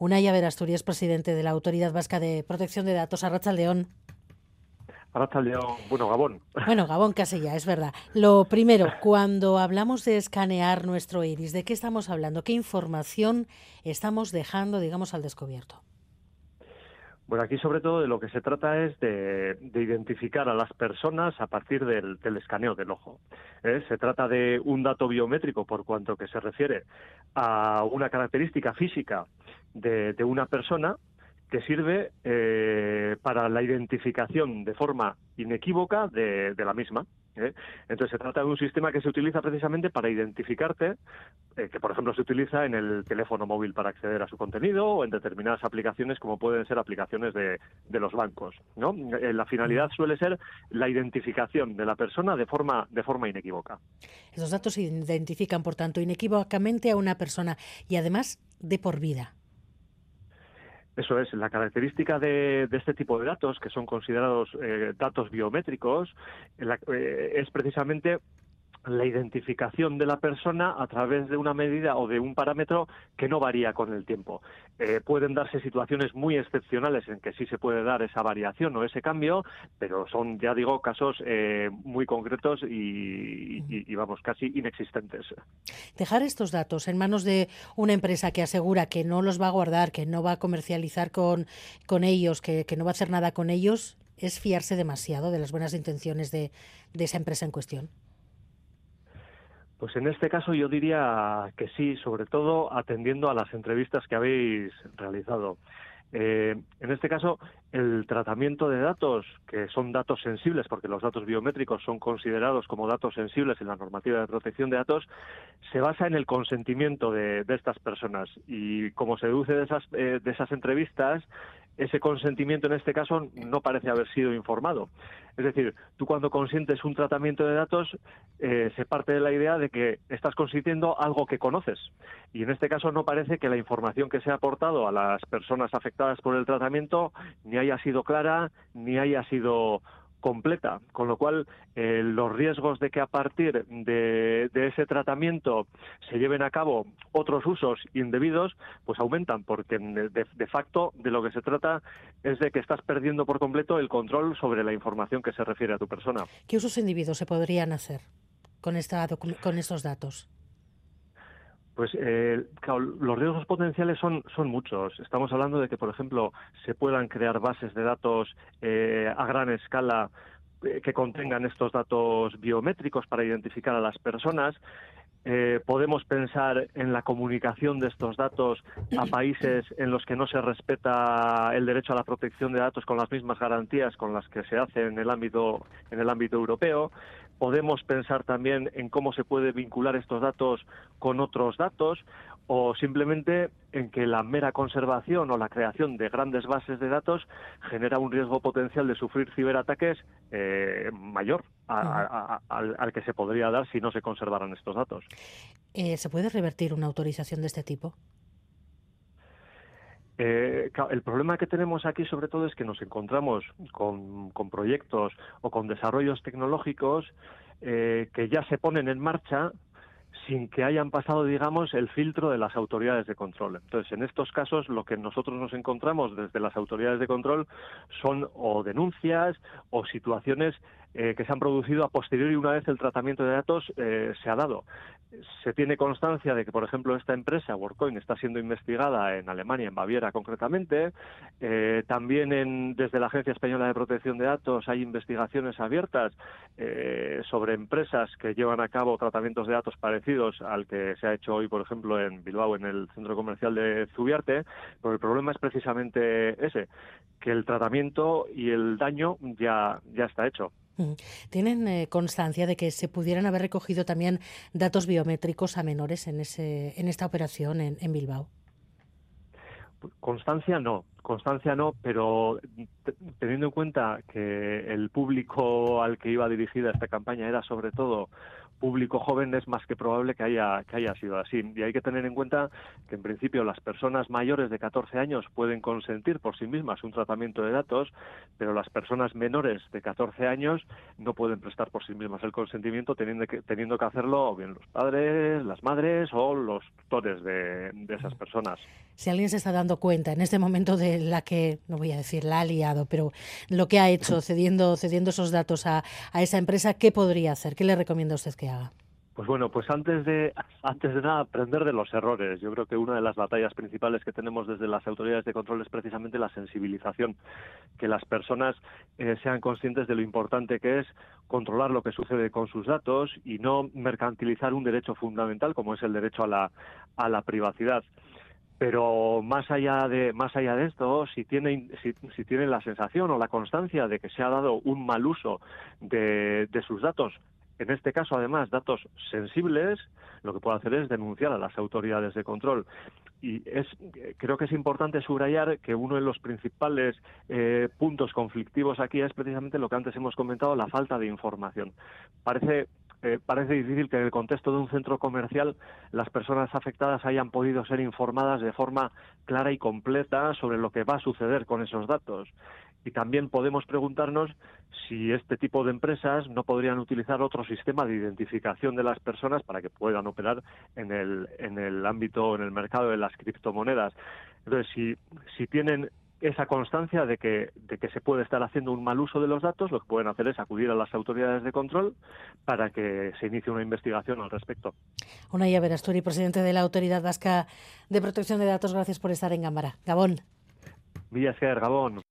Unai Asturias, presidente de la Autoridad Vasca de Protección de Datos, Arracha León. León, bueno, Gabón. Bueno, Gabón casi ya, es verdad. Lo primero, cuando hablamos de escanear nuestro iris, ¿de qué estamos hablando? ¿Qué información estamos dejando, digamos, al descubierto? Bueno, aquí sobre todo de lo que se trata es de, identificar a las personas a partir del, escaneo del ojo. ¿eh? Se trata de un dato biométrico por cuanto que se refiere a una característica física de, una persona que sirve eh, para la identificación de forma inequívoca de la misma. ¿eh? Entonces se trata de un sistema que se utiliza precisamente para identificarte, eh, que por ejemplo se utiliza en el teléfono móvil para acceder a su contenido o en determinadas aplicaciones como pueden ser aplicaciones de, los bancos. ¿no? Eh, la finalidad suele ser la identificación de la persona de forma, de forma inequívoca. Esos datos identifican, por tanto, inequívocamente a una persona y además de por vida. Eso es, la característica de, este tipo de datos, que son considerados eh, datos biométricos, eh, es precisamente la identificación de la persona a través de una medida o de un parámetro que no varía con el tiempo. Eh, pueden darse situaciones muy excepcionales en que sí se puede dar esa variación o ese cambio, pero son, ya digo, casos eh, muy concretos y, vamos, casi inexistentes. Dejar estos datos en manos de una empresa que asegura que no los va a guardar, que no va a comercializar con, con ellos, que, no va a hacer nada con ellos, es fiarse demasiado de las buenas intenciones de esa empresa en cuestión. Pues en este caso yo diría que sí, sobre todo atendiendo a las entrevistas que habéis realizado. Eh, en este caso, el tratamiento de datos, que son datos sensibles, porque los datos biométricos son considerados como datos sensibles en la normativa de protección de datos, se basa en el consentimiento de, estas personas. Y como se deduce de esas, eh, de esas entrevistas, ese consentimiento en este caso no parece haber sido informado. Es decir, tú cuando consientes un tratamiento de datos eh, se parte de la idea de que estás consintiendo algo que conoces. Y en este caso no parece que la información que se ha aportado a las personas afectadas por el tratamiento ni haya sido clara ni haya sido completa, con lo cual eh, los riesgos de que a partir de, ese tratamiento se lleven a cabo otros usos indebidos, pues aumentan, porque de, facto de lo que se trata es de que estás perdiendo por completo el control sobre la información que se refiere a tu persona. ¿Qué usos indebidos se podrían hacer con, esta, con estos datos? Pues eh, los riesgos potenciales son, muchos. Estamos hablando de que, por ejemplo, se puedan crear bases de datos eh, a gran escala eh, que contengan estos datos biométricos para identificar a las personas. podemos pensar en la comunicación de estos datos a países en los que no se respeta el derecho a la protección de datos con las mismas garantías con las que se hace en el ámbito en el ámbito europeo podemos pensar también en cómo se puede vincular estos datos con otros datos o simplemente en que la mera conservación o la creación de grandes bases de datos genera un riesgo potencial de sufrir ciberataques eh, mayor al, que se podría dar si no se conservaran estos datos. Eh, ¿Se puede revertir una autorización de este tipo? Eh, el problema que tenemos aquí sobre todo es que nos encontramos con, proyectos o con desarrollos tecnológicos eh, que ya se ponen en marcha sin que hayan pasado, digamos, el filtro de las autoridades de control. Entonces, en estos casos, lo que nosotros nos encontramos desde las autoridades de control son o denuncias o situaciones eh, que se han producido a posteriori una vez el tratamiento de datos eh, se ha dado. Se tiene constancia de que, por ejemplo, esta empresa, WorkCoin, está siendo investigada en Alemania, en Baviera concretamente. Eh, también en, desde la Agencia Española de Protección de Datos hay investigaciones abiertas sobre empresas que llevan a cabo tratamientos de datos parecidos al que se ha hecho hoy, por ejemplo, en Bilbao, en el centro comercial de Zubiarte. Pero el problema es precisamente ese, que el tratamiento y el daño ya, ya está hecho. ¿Tienen eh, constancia de que se pudieran haber recogido también datos biométricos a menores en, ese, en esta operación en, Bilbao? Constancia no, constancia no, pero teniendo en cuenta que el público al que iba dirigida esta campaña era sobre todo público joven es más que probable que haya, que haya sido así. Y hay que tener en cuenta que, en principio, las personas mayores de 14 años pueden consentir por sí mismas un tratamiento de datos, pero las personas menores de 14 años no pueden prestar por sí mismas el consentimiento, teniendo que, teniendo que hacerlo o bien los padres, las madres o los tutores de, de esas personas. Si alguien se está dando cuenta en este momento de la que, no voy a decir la ha liado, pero lo que ha hecho cediendo, cediendo esos datos a, a esa empresa, ¿qué podría hacer? ¿Qué le recomienda usted que Pues bueno, pues antes de antes de nada aprender de los errores. Yo creo que una de las batallas principales que tenemos desde las autoridades de control es precisamente la sensibilización, que las personas eh, sean conscientes de lo importante que es controlar lo que sucede con sus datos y no mercantilizar un derecho fundamental como es el derecho a la a la privacidad pero más allá de más allá de esto si tienen si, si tienen la sensación o la constancia de que se ha dado un mal uso de, de sus datos en este caso, además, datos sensibles, lo que puede hacer es denunciar a las autoridades de control. Y es, creo que es importante subrayar que uno de los principales eh, puntos conflictivos aquí es precisamente lo que antes hemos comentado, la falta de información. Parece eh, parece difícil que en el contexto de un centro comercial las personas afectadas hayan podido ser informadas de forma clara y completa sobre lo que va a suceder con esos datos. Y también podemos preguntarnos si este tipo de empresas no podrían utilizar otro sistema de identificación de las personas para que puedan operar en el, en el ámbito, en el mercado de las criptomonedas. Entonces, si, si tienen esa constancia de que, de que se puede estar haciendo un mal uso de los datos, lo que pueden hacer es acudir a las autoridades de control para que se inicie una investigación al respecto. Unai Averasturi, presidente de la Autoridad Vasca de Protección de Datos, gracias por estar en Gámara. Gabón. Vías Gabón.